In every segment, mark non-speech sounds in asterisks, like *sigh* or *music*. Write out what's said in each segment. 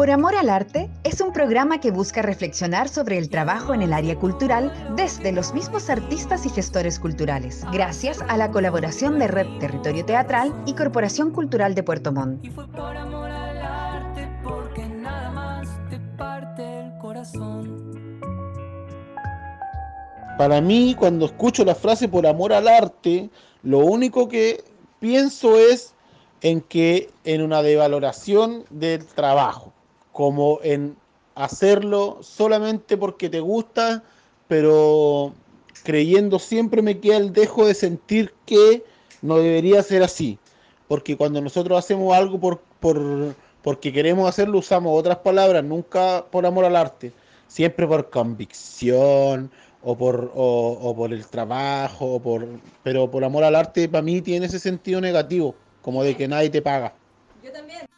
Por Amor al Arte es un programa que busca reflexionar sobre el trabajo en el área cultural desde los mismos artistas y gestores culturales, gracias a la colaboración de Red Territorio Teatral y Corporación Cultural de Puerto Montt. Y fue por amor al arte, porque nada más te parte el corazón. Para mí, cuando escucho la frase por amor al arte, lo único que pienso es en que en una devaloración del trabajo como en hacerlo solamente porque te gusta, pero creyendo siempre me queda el dejo de sentir que no debería ser así. Porque cuando nosotros hacemos algo por, por, porque queremos hacerlo, usamos otras palabras, nunca por amor al arte, siempre por convicción o por, o, por el trabajo, o por, pero por amor al arte para mí tiene ese sentido negativo, como de que nadie te paga. Yo también.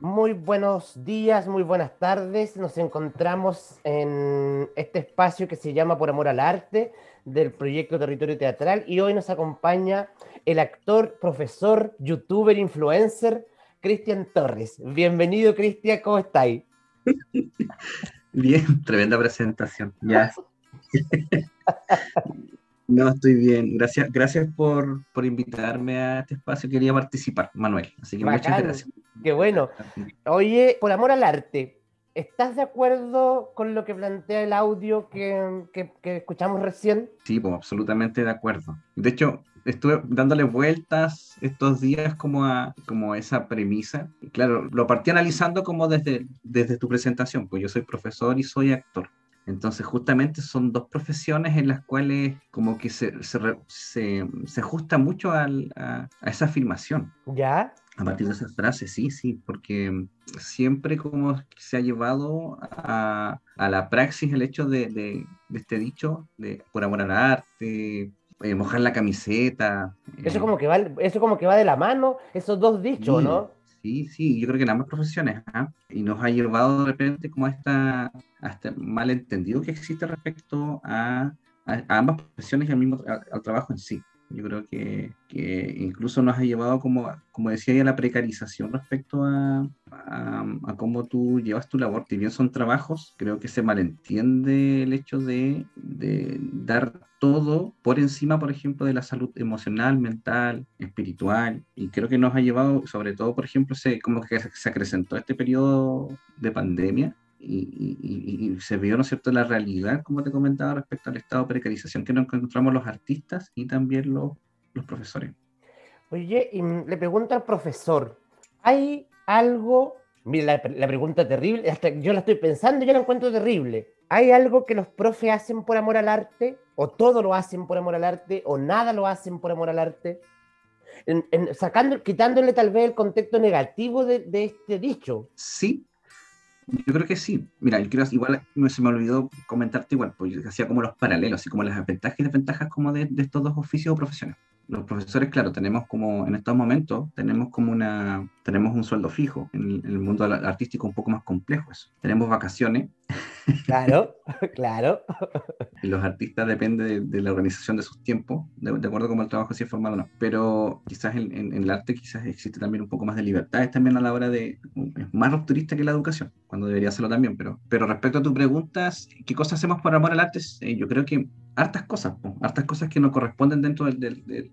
Muy buenos días, muy buenas tardes. Nos encontramos en este espacio que se llama Por Amor al Arte del proyecto Territorio Teatral y hoy nos acompaña el actor, profesor, youtuber, influencer, Cristian Torres. Bienvenido, Cristian, ¿cómo estáis? *laughs* Bien, tremenda presentación. Ya. No, estoy bien. Gracias, gracias por, por invitarme a este espacio. Quería participar, Manuel. Así que muchas gracias. Qué bueno. Oye, por amor al arte, ¿estás de acuerdo con lo que plantea el audio que, que- que escuchamos recién? Sí, pues absolutamente de acuerdo. De hecho, estuve dándole vueltas estos días como a, como a esa premisa. Y claro, lo partí analizando como desde, desde tu presentación, pues yo soy profesor y soy actor. Entonces, justamente son dos profesiones en las cuales como que se, se, se- se ajusta mucho al- a, a esa afirmación. ¿Ya? A partir de esas frases, sí, sí, porque siempre como se ha llevado a, a la praxis el hecho de, de- de este dicho de por amor al arte, eh, mojar la camiseta. Eso eh, como que va, eso como que va de la mano, esos dos dichos, Sí. ¿no? Sí, sí, yo creo que en ambas profesiones, ¿ah? Y nos ha llevado de repente como a, esta, a este malentendido que existe respecto a, a- ambas profesiones y al mismo al trabajo en sí. Yo creo que, que incluso nos ha llevado, como, como decía, a la precarización respecto a, a, cómo tú llevas tu labor. Si bien son trabajos, creo que se malentiende el hecho de, de dar todo por encima, por ejemplo, de la salud emocional, mental, espiritual. Y creo que nos ha llevado, sobre todo, por ejemplo, se, como que se acrecentó este periodo de pandemia y, y- y- y se vio, ¿no es cierto?, la realidad, como te comentaba, respecto al estado de precarización que nos encontramos los artistas y también los, los profesores. Oye, y le pregunto al profesor, ¿hay algo? Mira, la, la pregunta terrible, hasta yo la estoy pensando y yo la encuentro terrible. ¿Hay algo que los profes hacen por amor al arte? ¿O todo lo hacen por amor al arte? ¿O nada lo hacen por amor al arte? En- en- sacando, quitándole tal vez el contexto negativo de, de este dicho. Sí, yo creo que sí. Mira, yo quiero, igual se me olvidó comentarte igual, yo hacía como los paralelos, así como las ventajas y desventajas como de, de estos dos oficios o profesiones. Los profesores, claro, tenemos como, en estos momentos, tenemos como una, tenemos un sueldo fijo. En el, en el mundo artístico un poco más complejo eso. Tenemos vacaciones Claro, *laughs* claro. y los artistas depende de, de la organización de sus tiempos, de, de acuerdo como el trabajo si es formal o no. Pero quizás en, en- en el arte quizás existe también un poco más de libertades también a la hora de... Es más rupturista que la educación, cuando debería serlo también. Pero, pero respecto a tu preguntas, ¿qué cosas hacemos por amor al arte? Eh, yo creo que hartas cosas, po, hartas cosas que nos corresponden dentro del, del- del-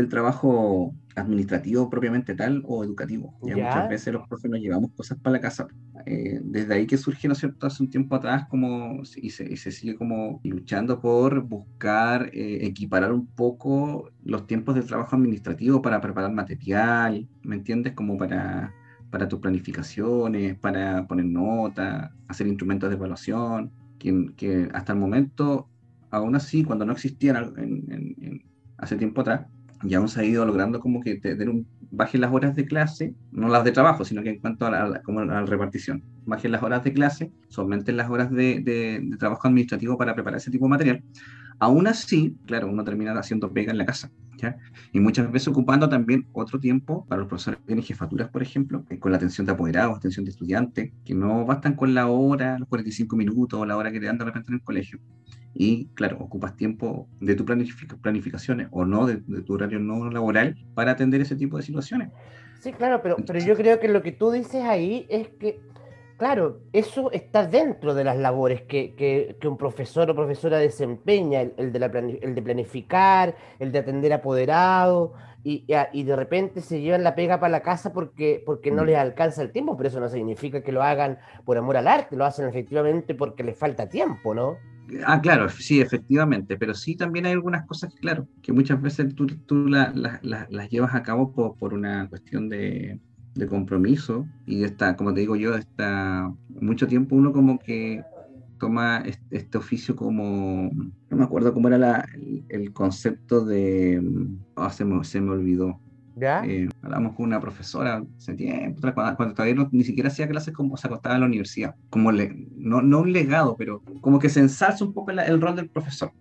del trabajo administrativo propiamente tal o educativo. Ya, Ya. muchas veces los profes nos llevamos cosas para la casa. Eh, desde ahí que surge, ¿no es cierto?, hace un tiempo atrás como, y, se, y se sigue como luchando por buscar eh, equiparar un poco los tiempos del trabajo administrativo para preparar material, ¿me entiendes? Como para, para tus planificaciones, para poner notas, hacer instrumentos de evaluación, que, que hasta el momento, aún así, cuando no existían en- en- en- hace tiempo atrás, ya hemos ido logrando como que tener un, bajen las horas de clase, no las de trabajo, sino que en cuanto a la, como a la repartición, bajen las horas de clase, aumenten las horas de, de- de trabajo administrativo para preparar ese tipo de material. Aún así, claro, uno termina haciendo pega en la casa. ¿Ya? Y muchas veces ocupando también otro tiempo para los profesores que tienen jefaturas, por ejemplo, eh, con la atención de apoderados, atención de estudiantes, que no bastan con la hora, los 45 minutos o la hora que te dan de repente en el colegio. Y claro, ocupas tiempo de tu planific- planificaciones o no, de, de tu horario no laboral, para atender ese tipo de situaciones. Sí, claro, pero, pero yo creo que lo que tú dices ahí es que, claro, eso está dentro de las labores que, que- que un profesor o profesora desempeña, el, el de la el de planificar, el de atender apoderado, y, y a- y de repente se llevan la pega para la casa porque, porque no Mm. les alcanza el tiempo, pero eso no significa que lo hagan por amor al arte, lo hacen efectivamente porque les falta tiempo, ¿no? Ah, claro, sí, efectivamente, pero sí también hay algunas cosas que, claro, que muchas veces tú, tú la- la- la- las llevas a cabo por, por una cuestión de, de compromiso y esta, como te digo yo, está mucho tiempo uno como que toma es- este, oficio como, no me acuerdo cómo era la- el, el concepto de, ah, se me, se me olvidó, ¿Ya? eh, hablamos con una profesora hace tiempo, cuando, cuando todavía no- ni siquiera hacía clases como se acostaba en la universidad, como le, no, no un legado, pero como que se ensalza un poco la- el rol del profesor.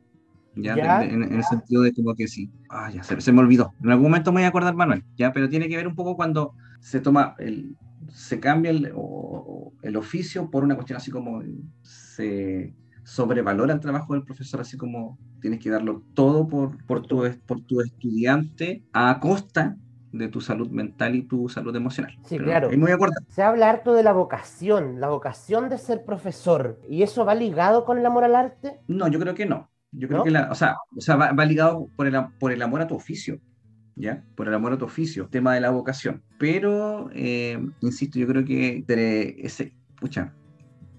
¿Ya? Ya. En, en el sentido de como que sí, ah, ya se, se me olvidó. En algún momento me voy a acordar, Manuel, ¿ya? pero tiene que ver un poco cuando se toma, el, se cambia el, o- el oficio por una cuestión así como se sobrevalora el trabajo del profesor, así como tienes que darlo todo por, por, tu, por tu estudiante a costa de tu salud mental y tu salud emocional. Sí, Pero claro. ahí me voy a. Se habla harto de la vocación, la vocación de ser profesor, ¿y eso va ligado con el amor al arte? No, yo creo que no. Yo creo ¿No? que la, o sea, o sea va, va ligado por el, por el amor a tu oficio, ¿ya? Por el amor a tu oficio, tema de la vocación. Pero, eh, insisto, yo creo que ese, pucha,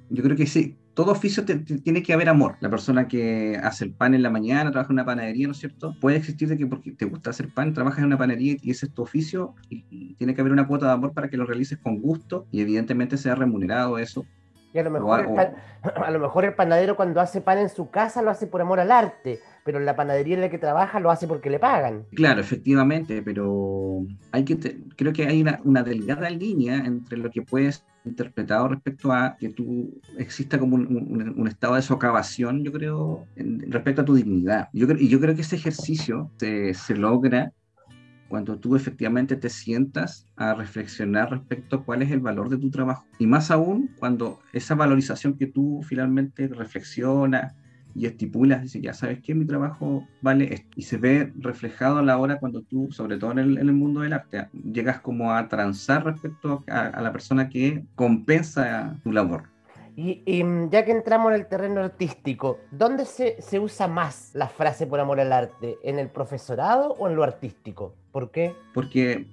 yo creo que sí, todo oficio te- te- tiene que haber amor. La persona que hace el pan en la mañana, trabaja en una panadería, ¿no es cierto? Puede existir de que porque te gusta hacer pan, trabajas en una panadería y ese es tu oficio y, y tiene que haber una cuota de amor para que lo realices con gusto y evidentemente sea remunerado eso. Y a lo, mejor el o- pan- *clears throat* a lo mejor el panadero cuando hace pan en su casa lo hace por amor al arte, pero en la panadería en la que trabaja lo hace porque le pagan. Claro, efectivamente, pero hay que te- creo que hay una, una delgada línea entre lo que puedes interpretado respecto a que tú exista como un, un- un estado de socavación, yo creo, en- respecto a tu dignidad. Yo creo, y yo creo que ese ejercicio se, se logra cuando tú efectivamente te sientas a reflexionar respecto a cuál es el valor de tu trabajo. Y más aún cuando esa valorización que tú finalmente reflexionas y estipulas, dices, ya sabes que mi trabajo vale esto. Y se ve reflejado a la hora cuando tú, sobre todo en el, en el mundo del arte, llegas como a transar respecto a, a la persona que compensa tu labor. Y, y, mm, ya que entramos en el terreno artístico, ¿dónde se, se usa más la frase por amor al arte? ¿En el profesorado o en lo artístico? ¿Por qué? Porque,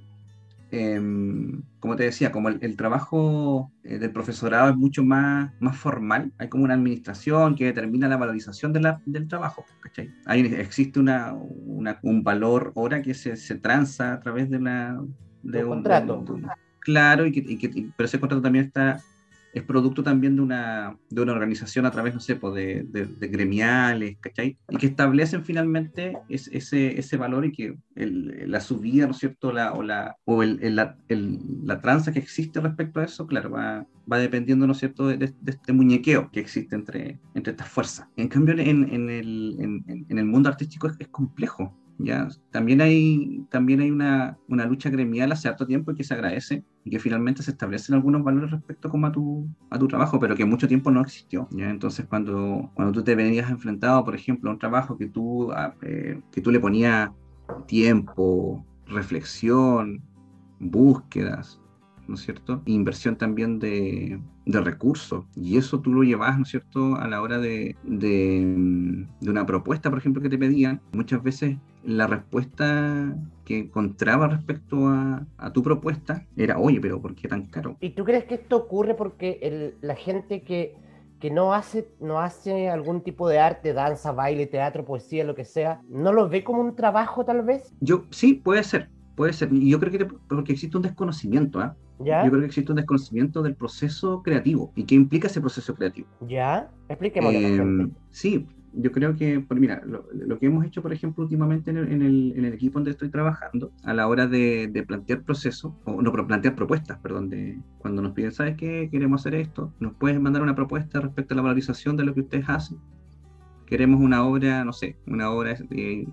em, como te decía, como el, el trabajo eh, del profesorado es mucho más, más formal, hay como una administración que determina la valorización de la- del trabajo, ¿cachai? Hay, existe una, una- un valor hora que se, se tranza a través de, una, de Un contrato. de un- claro, y que, y que- y- pero ese contrato también está es producto también de una, de una organización a través, no sé, pues, de, de- de gremiales, ¿cachai? Y que establecen finalmente es- ese, ese valor y que el- la subida, ¿no es cierto? La, o la, o el, el- la, la tranza que existe respecto a eso, claro, va, va dependiendo, ¿no es cierto?, de, de- de este muñequeo que existe entre, entre estas fuerzas. En cambio, en, en el, en- en el mundo artístico es, es complejo. ¿Ya? También hay, también hay una, una lucha gremial hace harto tiempo y que se agradece y que finalmente se establecen algunos valores respecto como a tu, a tu trabajo, pero que mucho tiempo no existió. Entonces, cuando, cuando tú te venías enfrentado, por ejemplo, a un trabajo que tú, ah, eh, que tú le ponías tiempo, reflexión, búsquedas, ¿no es cierto? Inversión también de, de recursos. Y eso tú lo llevas, ¿no es cierto?, a la hora de, de, de una propuesta, por ejemplo, que te pedían. Muchas veces la respuesta que encontraba respecto a, a tu propuesta era, oye, pero ¿por qué tan caro? ¿Y tú crees que esto ocurre porque el- la gente que, que no, hace, no hace algún tipo de arte, danza, baile, teatro, poesía, lo que sea, no lo ve como un trabajo tal vez? Yo, sí, puede ser, puede ser. Y yo creo que porque existe un desconocimiento, ¿ah? ¿Ya? Yo creo que existe un desconocimiento del proceso creativo y qué implica ese proceso creativo. ¿Ya? Eh, gente. sí, yo creo que, por- mira, lo, lo que hemos hecho, por ejemplo, últimamente en el, en el- en el equipo donde estoy trabajando, a la hora de, de plantear procesos, o no, plantear propuestas, perdón, de cuando nos piden, ¿sabes qué? Queremos hacer esto, nos puedes mandar una propuesta respecto a la valorización de lo que ustedes hacen. Queremos una obra, no sé, una obra eh,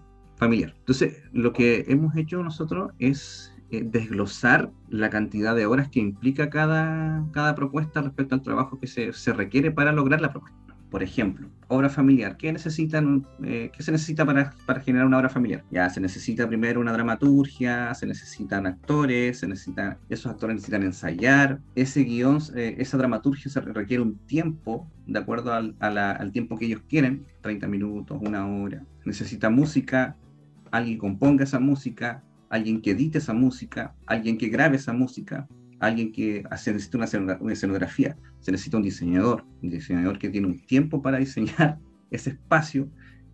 familiar. Entonces, lo que hemos hecho nosotros es eh, desglosar la cantidad de horas que implica cada, cada propuesta respecto al trabajo que se, se requiere para lograr la propuesta. Por ejemplo, obra familiar. ¿Qué, necesitan, eh, ¿qué se necesita para, para, generar una obra familiar? Ya se necesita primero una dramaturgia, se necesitan actores, se necesitan, esos actores necesitan ensayar. Ese guion, eh, esa dramaturgia se requiere un tiempo, de acuerdo al, a la, al tiempo que ellos quieren, 30 minutos, una hora. Necesita música, alguien componga esa música, alguien que edite esa música, alguien que grabe esa música, alguien que hace, necesita una, una escenografía, se necesita un diseñador, un diseñador que tiene un tiempo para diseñar *laughs* ese espacio,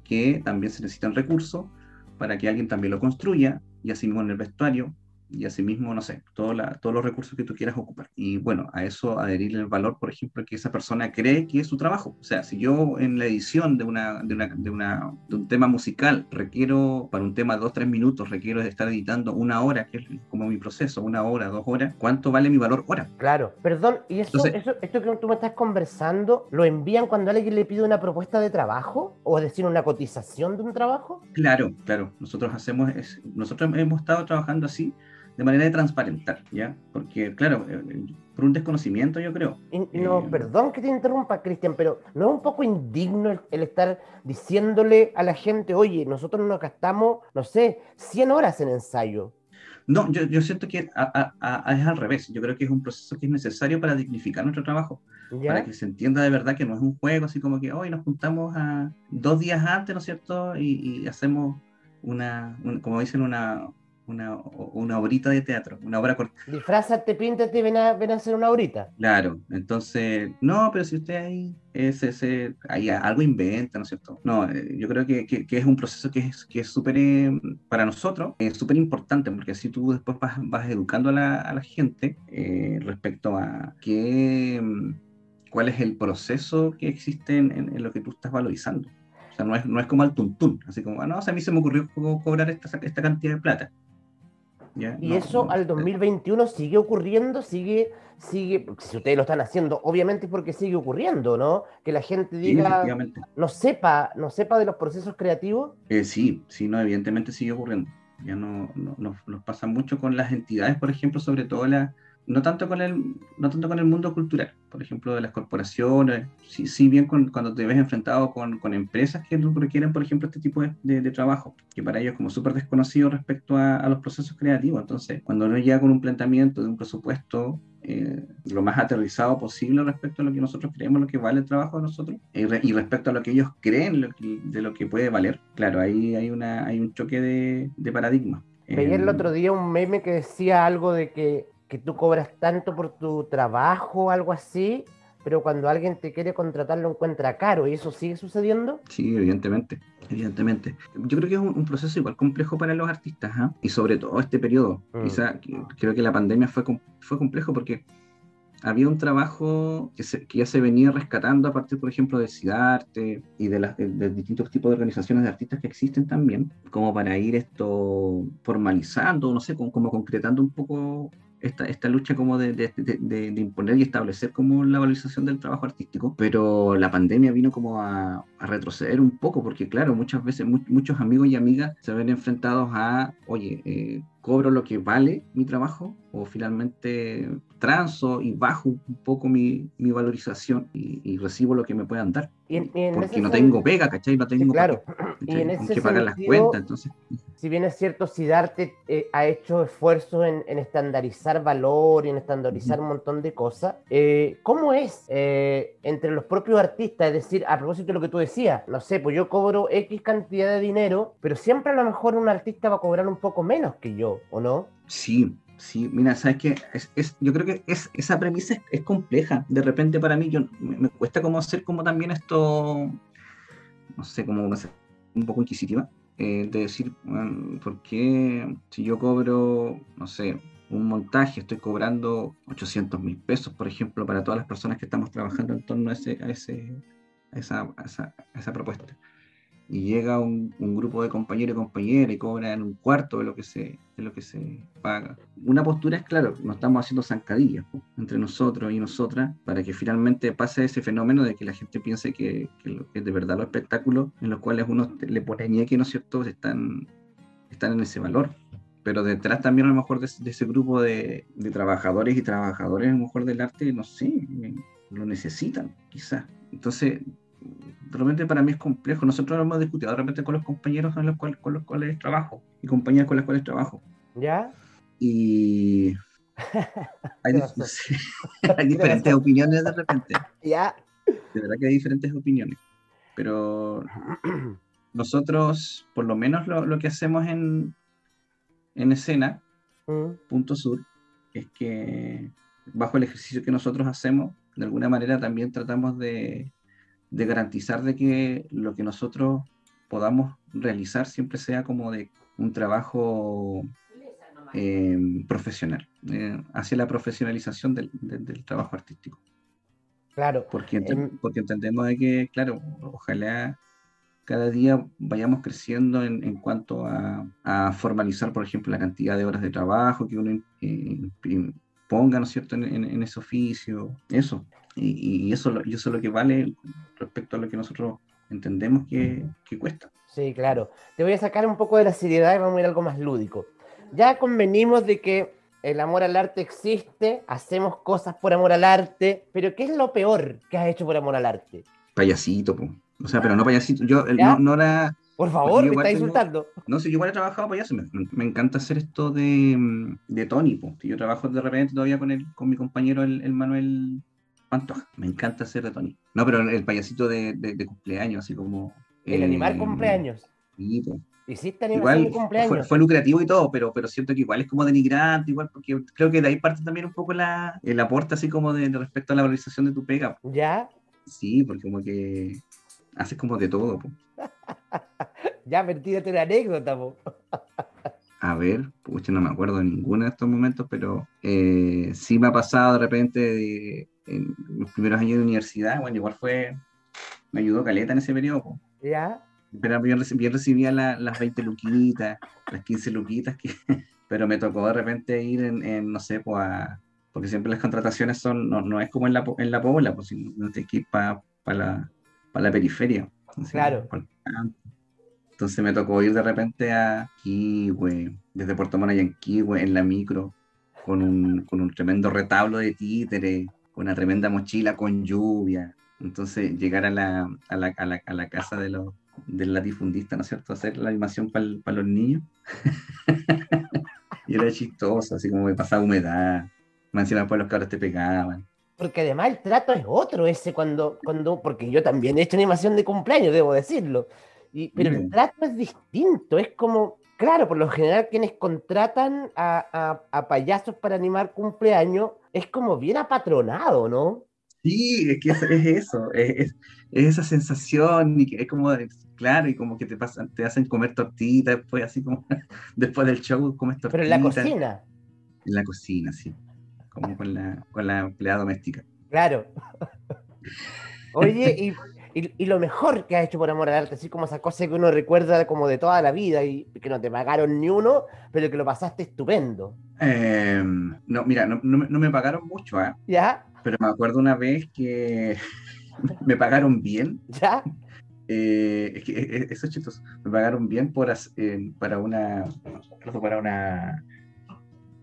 que también se necesitan recursos para que alguien también lo construya, y así mismo en el vestuario, y asimismo, no sé, todo la, todos los recursos que tú quieras ocupar. Y bueno, a eso adherirle el valor, por ejemplo, que esa persona cree que es su trabajo. O sea, si yo en la edición de, una, de, una, de, una, de un tema musical requiero, para un tema de dos, tres minutos, requiero de estar editando una hora, que es como mi proceso, una hora, dos horas, ¿cuánto vale mi valor hora? Claro, perdón, ¿y eso, Entonces, eso esto que tú me estás conversando, lo envían cuando alguien le pide una propuesta de trabajo? ¿O es decir, una cotización de un trabajo? Claro, claro. Nosotros hacemos, es, nosotros hemos estado trabajando así de manera de transparentar, ¿ya? Porque, claro, eh, por un desconocimiento, yo creo. Y, no, eh, perdón que te interrumpa, Cristian, pero ¿no es un poco indigno el, el, estar diciéndole a la gente, oye, nosotros nos gastamos, no sé, 100 horas en ensayo? No, yo, yo siento que a, a, es al revés. Yo creo que es un proceso que es necesario para dignificar nuestro trabajo. ¿Ya? Para que se entienda de verdad que no es un juego así como que hoy nos juntamos a dos días antes, ¿no es cierto? Y, y hacemos una, un, como dicen, una, una, una obrita de teatro, una obra corta. Disfrázate, píntate, ven a, ven a hacer una obrita. Claro, entonces, no, pero si usted ahí, es, ese ahí algo inventa, ¿no es cierto? No, eh, yo creo que, que, que, es un proceso que es que es súper, eh, para nosotros, es súper importante, porque así tú después vas, vas educando a la, a la gente eh, respecto a qué, cuál es el proceso que existe en, en, en lo que tú estás valorizando. O sea, no es, no es como al tuntún, así como, ah, no, o sea, a mí se me ocurrió cobrar esta, esta cantidad de plata. Y no, eso no, al 2021 sigue ocurriendo, sigue, sigue, si ustedes lo están haciendo, obviamente es porque sigue ocurriendo, ¿no? Que la gente diga, sí, no sepa, no sepa de los procesos creativos. Eh, sí, sí, no, evidentemente sigue ocurriendo. Ya no, no nos, nos, pasa mucho con las entidades, por ejemplo, sobre todo la, no tanto con el, no tanto con el mundo cultural, por ejemplo, de las corporaciones, si, si bien con, cuando te ves enfrentado con, con, empresas que requieren, por ejemplo, este tipo de, de, de trabajo, que para ellos es como súper desconocido respecto a, a, los procesos creativos. Entonces, cuando uno llega con un planteamiento de un presupuesto eh, lo más aterrizado posible respecto a lo que nosotros creemos, lo que vale el trabajo de nosotros, y, re, y respecto a lo que ellos creen lo que, de lo que puede valer, claro, ahí hay, una, hay un choque de, de paradigma. Veía el otro día un meme que decía algo de que que tú cobras tanto por tu trabajo o algo así, pero cuando alguien te quiere contratar lo encuentra caro. ¿Y eso sigue sucediendo? Sí, evidentemente, evidentemente. Yo creo que es un, un proceso igual complejo para los artistas, ¿eh? y sobre todo este periodo. Mm. Quizá creo que la pandemia fue, fue complejo porque había un trabajo que, se, que, ya se venía rescatando a partir, por ejemplo, de CIDARTE y de, las, de, de, distintos tipos de organizaciones de artistas que existen también, como para ir esto formalizando, no sé, como, como concretando un poco esta, esta lucha como de, de, de, de, imponer y establecer como la valorización del trabajo artístico, pero la pandemia vino como a, a retroceder un poco, porque claro, muchas veces mu muchos amigos y amigas se ven enfrentados a, oye, eh, cobro lo que vale mi trabajo o finalmente transo y bajo un poco mi, mi valorización y, y, recibo lo que me puedan dar. Y en, y en porque no tengo pega, ¿cachai? No tengo claro. *clears throat* y en ese que pagar las cuentas. Entonces. Si bien es cierto, Sidarte eh, ha hecho esfuerzos en, en, estandarizar valor y en estandarizar un montón de cosas, eh, ¿cómo es eh, entre los propios artistas? Es decir, a propósito de lo que tú decías, no sé, pues yo cobro X cantidad de dinero, pero siempre a lo mejor un artista va a cobrar un poco menos que yo, ¿o no? Sí, Sí, mira, sabes que yo creo que es, esa premisa es, compleja. De repente para mí yo, me, cuesta como hacer como también esto, no sé, como un poco inquisitiva, eh, de decir, bueno, ¿por qué si yo cobro, no sé, un montaje, estoy cobrando 800 mil pesos, por ejemplo, para todas las personas que estamos trabajando en torno a, ese, a, ese, a esa, a esa propuesta? Y llega un, un grupo de compañeros y compañeras y cobran un cuarto de lo que se, de lo que se paga. Una postura es, claro, nos estamos haciendo zancadillas po, entre nosotros y nosotras para que finalmente pase ese fenómeno de que la gente piense que, que, lo, que de verdad los espectáculos en los cuales uno le pone ñeque, ¿no es cierto?, están, están en ese valor. Pero detrás también a lo mejor de, de ese grupo de, de trabajadores y trabajadores a lo mejor del arte, no sé, lo necesitan, quizás. Entonces, realmente para mí es complejo. Nosotros lo hemos discutido de repente con los compañeros con los cuales, con los cuales trabajo y compañeras con las cuales trabajo. ¿Ya? Y *laughs* *laughs* hay diferentes opiniones de repente. ¿Ya? De verdad que hay diferentes opiniones. Pero *clears throat* nosotros, por lo menos lo, lo que hacemos en, en escena, Mm, Punto Sur, es que bajo el ejercicio que nosotros hacemos, de alguna manera también tratamos de, de garantizar de que lo que nosotros podamos realizar siempre sea como de un trabajo eh, profesional, eh, hacia la profesionalización del, del- del trabajo artístico. Claro. Porque, ente- porque entendemos de que, claro, ojalá cada día vayamos creciendo en, en cuanto a, a formalizar, por ejemplo, la cantidad de horas de trabajo que uno eh, ponga, ¿no es cierto?, en, en- en ese oficio, eso. Y, y eso, y eso es lo que vale respecto a lo que nosotros entendemos que, que cuesta. Sí, claro. Te voy a sacar un poco de la seriedad y vamos a ir a algo más lúdico. Ya convenimos de que el amor al arte existe, hacemos cosas por amor al arte, pero ¿qué es lo peor que has hecho por amor al arte? Payasito, po. o sea, pero no payasito, yo no, no era... Por favor, me tengo- insultando. No sé, yo igual he trabajado payaso. Me, me encanta hacer esto de, mm, de Tony. po. Yo trabajo de repente todavía con, el, con mi compañero, el, el Manuel Pantoja. Me encanta hacer de Tony. No, pero el, payasito de, de- de cumpleaños, así como. El eh, animar cumpleaños. Hiciste animación Igual de fue, cumpleaños. fue lucrativo y todo, pero, pero siento que igual es como denigrante, igual, porque creo que de ahí parte también un poco la, el aporte, así como de, respecto a la valorización de tu pega. Ya, Sí, porque como que haces como de todo. po. *laughs* ya, tírate una anécdota, po. *laughs* A ver, pucha, no me acuerdo de ninguno de estos momentos, pero eh, sí me ha pasado de repente de- en los primeros años de universidad, bueno, igual fue, me ayudó Caleta en ese periodo. Ya, pero reci- bien recibía la- las 20 luquitas, las 15 luquitas, que, *laughs* pero me tocó de repente ir en, en, no sé, pues a- porque siempre las contrataciones son, no, no es como en la, en la pobla, pues no tienes que ir para la, pa la periferia. así, Claro. campo. Entonces me tocó ir de repente a Quihue, desde Puerto Montt allá en la micro, con un, con un tremendo retablo de títere, con una tremenda mochila con lluvia. Entonces llegar a la, a la, a la, a la casa de los, del latifundista, ¿no es cierto? Hacer la animación para los niños. *laughs* y era chistoso, así como me pasaba humedad. Más encima después los cabros te pegaban. porque además el trato es otro ese cuando, cuando, porque yo también he hecho animación de cumpleaños, debo decirlo. Y, pero el trato es distinto, es como, claro, por lo general quienes contratan a, a- a payasos para animar cumpleaños es como bien apatronado, ¿no? Sí, es que es, es eso, es, es- es esa sensación y que es como, claro, y como que te pasan, te hacen comer tortitas después, así como *laughs* después del show comes tortitas. Pero en la cocina, En la cocina, sí, como con la, con la empleada doméstica. claro. *laughs* Oye, y, y- y lo mejor que has hecho por amor al arte, así como esa cosa que uno recuerda como de toda la vida y que no te pagaron ni uno, pero que lo pasaste estupendo. Eh, no, mira, no, no me- no me pagaron mucho, ¿ah? ¿Ya? pero me acuerdo una vez que *laughs* me pagaron bien. ¿Ya? eh, es que eh, eh, eso es chistoso. Me pagaron bien por eh, para una para una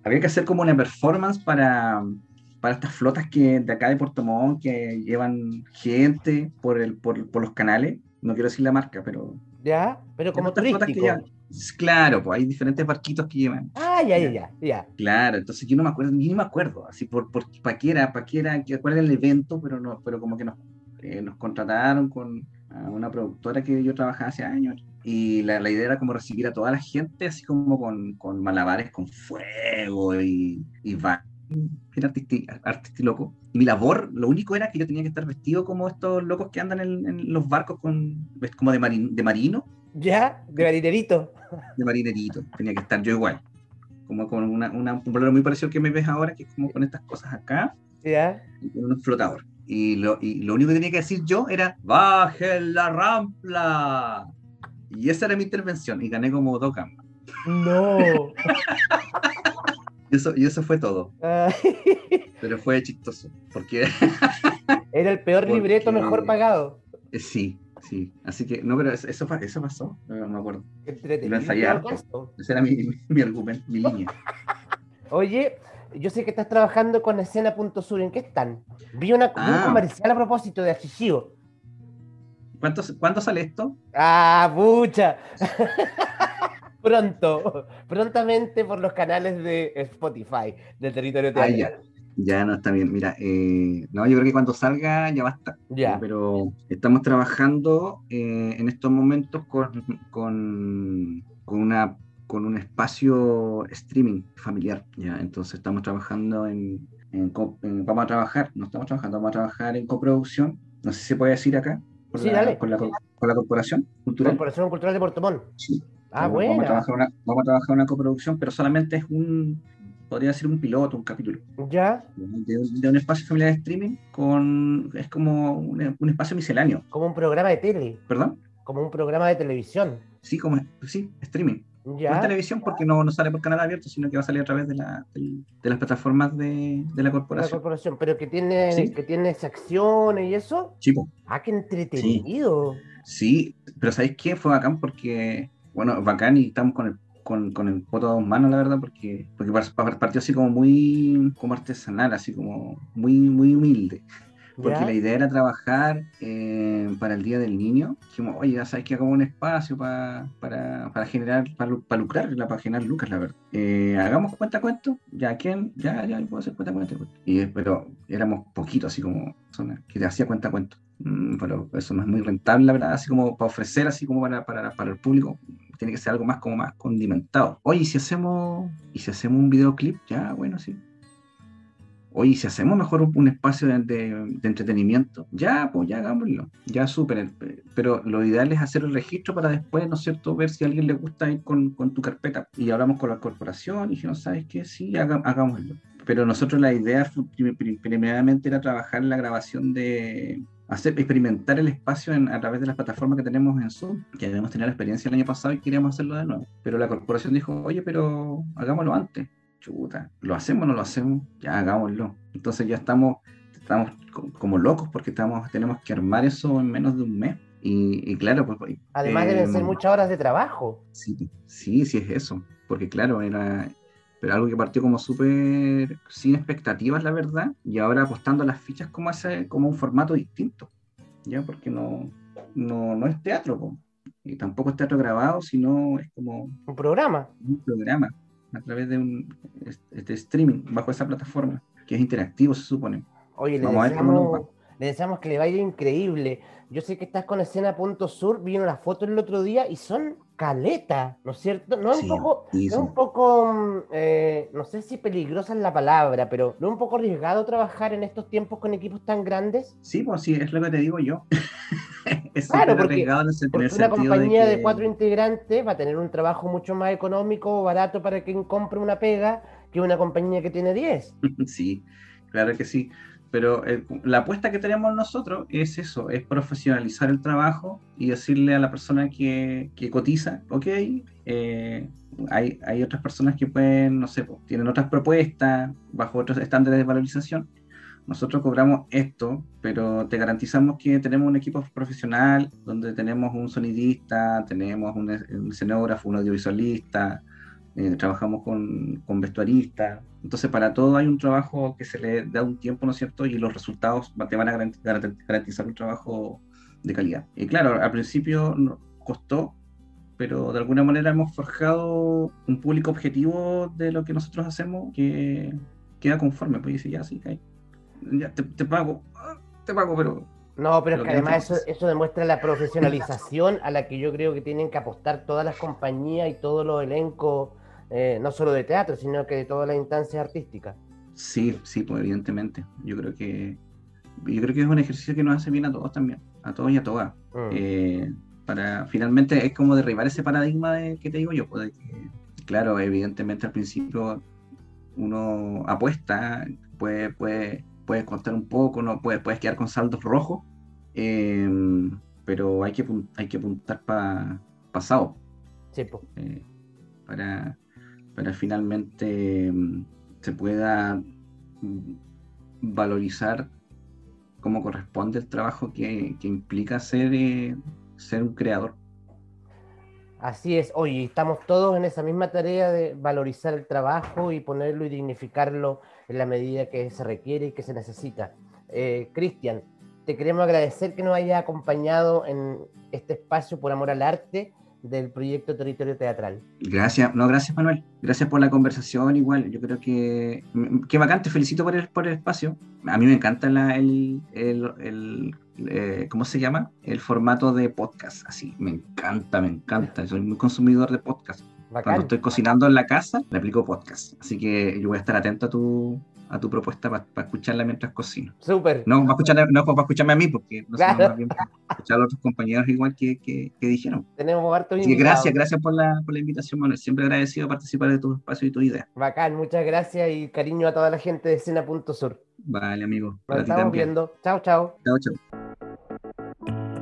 había que hacer como una performance para para estas flotas que de acá de Puerto Montt que llevan gente por el por, por los canales. No quiero decir la marca, pero ¿Ya? Pero como turístico. llevan- Claro, pues hay diferentes barquitos que llevan. Ah, ya, ya, ya, ya. Claro, entonces yo no me acuerdo, ni me acuerdo, así por, por para qué era, para qué era, qué- cuál era el evento, pero no, pero como que nos, eh, nos contrataron con a una productora que yo trabajaba hace años y la, la idea era como recibir a toda la gente así como con, con malabares con fuego y, y era artisti, artisti loco. Y mi labor, lo único era que yo tenía que estar vestido como estos locos que andan en, en los barcos con, como de, marin, de marino ¿Ya? De marinerito. de marinerito. Tenía que estar yo igual. Como con una, una, un problema muy parecido que me ves ahora, que es como con estas cosas acá ¿Ya? y con un flotador. Y lo, y lo único que tenía que decir yo era ¡Baje la rampla! Y esa era mi intervención y gané como dos. No. *laughs* Y eso, y eso fue todo. Ay, *laughs* Pero fue chistoso. Porque *laughs* Era el peor Porque- libreto mejor pagado. eh, sí, sí. Así que, no, pero eso, eso pasó. No, me acuerdo. Lo ensayé. Ese era mi, mi, mi argumento, mi línea. Oye, yo sé que estás trabajando con Escena.sur. ¿En qué están? Vi una, un Ah. comercial a propósito de Achichío. ¿Cuánto, ¿Cuándo sale esto? ¡Ah, pucha! *laughs* Pronto, *laughs* prontamente por los canales de Spotify del territorio Ah, teatral. Ya no está bien. Mira, eh, no, yo creo que cuando salga ya va a estar. Ya. Pero estamos trabajando eh, en estos momentos con, con, con una con un espacio streaming familiar. Ya, entonces estamos trabajando en, en co- en- vamos a trabajar, no estamos trabajando, vamos a trabajar en coproducción. No sé si se puede decir acá. Con, Sí, la, dale. con, la, con la corporación cultural. Corporación Cultural de Puerto Montt. Sí. Ah, Vamos a trabajar una, vamos a trabajar una coproducción, pero solamente es un, podría ser un piloto, un capítulo. Ya, de, de un espacio familiar de streaming con es como un, un espacio misceláneo, como un programa de tele, ¿perdón? como un programa de televisión. Sí, como sí, streaming. No en televisión porque no, no sale por canal abierto, sino que va a salir a través de, la, de las plataformas de, de la La corporación. corporación, pero que tiene, Sí. que tiene secciones y eso. Sí, po. Ah, qué entretenido. sí, pero ¿sabéis qué? Fue bacán porque, bueno, bacán y estamos con el con, con el poto a dos manos, la verdad, porque, porque par- par- partió así como muy como artesanal, así como muy, muy humilde. Porque ¿Ya? la idea era trabajar eh, para el Día del Niño. Dijimos, oye, ya sabes que hagamos un espacio pa- para, para generar, para, para lucrar, para generar lucas, la verdad. Eh, hagamos cuenta cuento, ya, ¿quién? Ya, ya, puedo hacer cuenta cuento. Y, pero éramos poquitos, así como personas que te hacía cuenta cuento. Mm, pero eso no es muy rentable, la verdad, así como para ofrecer, así como para, para, para el público. Tiene que ser algo más como más condimentado. Oye, ¿y si hacemos, y si hacemos un videoclip? Ya, bueno, sí. Oye, ¿y si hacemos mejor un, espacio de, de- de entretenimiento, ya, pues ya hagámoslo, ya súper. Pero lo ideal es hacer el registro para después, ¿no es cierto?, ver si a alguien le gusta ir con, con tu carpeta. Y hablamos con la corporación y dijimos, ¿sabes qué? Sí, haga- hagámoslo. Pero nosotros la idea primeramente era trabajar la grabación de hacer experimentar el espacio en- a través de las plataformas que tenemos en Zoom, que habíamos tenido la experiencia el año pasado y queríamos hacerlo de nuevo. Pero la corporación dijo, oye, pero hagámoslo antes chuta, ¿lo hacemos o no lo hacemos? Ya hagámoslo. Entonces ya estamos, estamos co- como locos porque estamos, tenemos que armar eso en menos de un mes. Y, y claro, pues... Además deben ser eh, muchas horas de trabajo. Sí, sí, sí es eso. Porque claro, era pero algo que partió como súper sin expectativas, la verdad, y ahora apostando a las fichas como, ese, como un formato distinto, ¿ya? Porque no, no, no es teatro, po. y tampoco es teatro grabado, sino es como Un programa. un programa a través de un este, streaming bajo esa plataforma, que es interactivo, se supone. Oye, le Vamos nos deseamos, le deseamos que le vaya increíble. Yo sé que estás con escena.sur, vi una foto el otro día y son caleta, ¿no es cierto? No es Sí, un poco, sí, no un poco mm, eh, no sé si peligrosa es la palabra, pero no es un poco arriesgado trabajar en estos tiempos con equipos tan grandes. Sí, pues sí, es lo que te digo yo. *laughs* es Claro, porque- arriesgado en el, Porque una compañía de, que- cuatro integrantes va a tener un trabajo mucho más económico o barato para quien compre una pega que una compañía que tiene 10. *laughs* Sí, claro que sí. Pero eh, la apuesta que tenemos nosotros es eso, es profesionalizar el trabajo y decirle a la persona que, que cotiza, ok, eh, hay, hay otras personas que pueden, no sé, pues, tienen otras propuestas bajo otros estándares de valorización. Nosotros cobramos esto, pero te garantizamos que tenemos un equipo profesional donde tenemos un sonidista, tenemos un, un escenógrafo, un audiovisualista, eh, trabajamos con, con vestuaristas. Entonces, para todo hay un trabajo que se le da un tiempo, ¿no es cierto? Y los resultados te van a garanti- garanti- garantizar un trabajo de calidad. Y claro, al principio costó, pero de alguna manera hemos forjado un público objetivo de lo que nosotros hacemos que queda conforme. Pues dice, ya, sí, ya te, te pago, ah, te pago, pero No, pero es que que además eso, eso demuestra la profesionalización a la que yo creo que tienen que apostar todas las compañías y todos los elencos, eh, no solo de teatro, sino que de todas las instancias artísticas. Sí, sí, pues evidentemente. Yo creo que yo creo que es un ejercicio que nos hace bien a todos también, a todos y a todas. Mm. Eh, para finalmente es como derribar ese paradigma de, que te digo yo, pues, de que, claro, evidentemente al principio uno apuesta, puede, puede, puedes contar un poco, no puedes, puedes quedar con saldos rojos, eh, pero hay que, hay que apuntar para pasado. Sí, po. eh, para, para finalmente mm, se pueda mm, valorizar como corresponde el trabajo que, que implica ser, eh, ser un creador. Así es, oye, estamos todos en esa misma tarea de valorizar el trabajo y ponerlo y dignificarlo en la medida que se requiere y que se necesita. Eh, Cristian, te queremos agradecer que nos hayas acompañado en este espacio por amor al arte del proyecto Territorio Teatral. Gracias, no, gracias Manuel. Gracias por la conversación. Igual, yo creo que qué bacán, te felicito por el, por el espacio. A mí me encanta la- el, el, el, eh, ¿cómo se llama? El formato de podcast. Así, me encanta, me encanta. Soy muy consumidor de podcast. Cuando estoy cocinando en la casa, le aplico podcast. Así que yo voy a estar atento a tu, a tu propuesta para escucharla mientras cocino. Súper. No para escuchar, no para escucharme a mí, porque no sé, Claro. más bien para escuchar a los otros compañeros igual que, que, que dijeron. Tenemos harto Así que gracias, gracias por la, por la invitación, Manuel. Siempre agradecido de participar de tu espacio y tu idea. Bacán, muchas gracias y cariño a toda la gente de Escena.sur. Vale, amigo. Nos estamos también. viendo. Chao, chao. Chao, chao.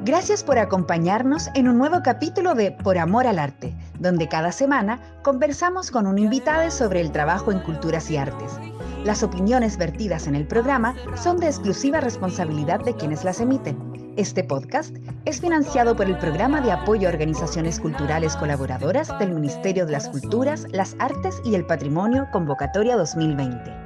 Gracias por acompañarnos en un nuevo capítulo de Por Amor al Arte, donde cada semana conversamos con un invitado sobre el trabajo en culturas y artes. Las opiniones vertidas en el programa son de exclusiva responsabilidad de quienes las emiten. Este podcast es financiado por el Programa de Apoyo a Organizaciones Culturales Colaboradoras del Ministerio de las Culturas, las Artes y el Patrimonio Convocatoria 2020.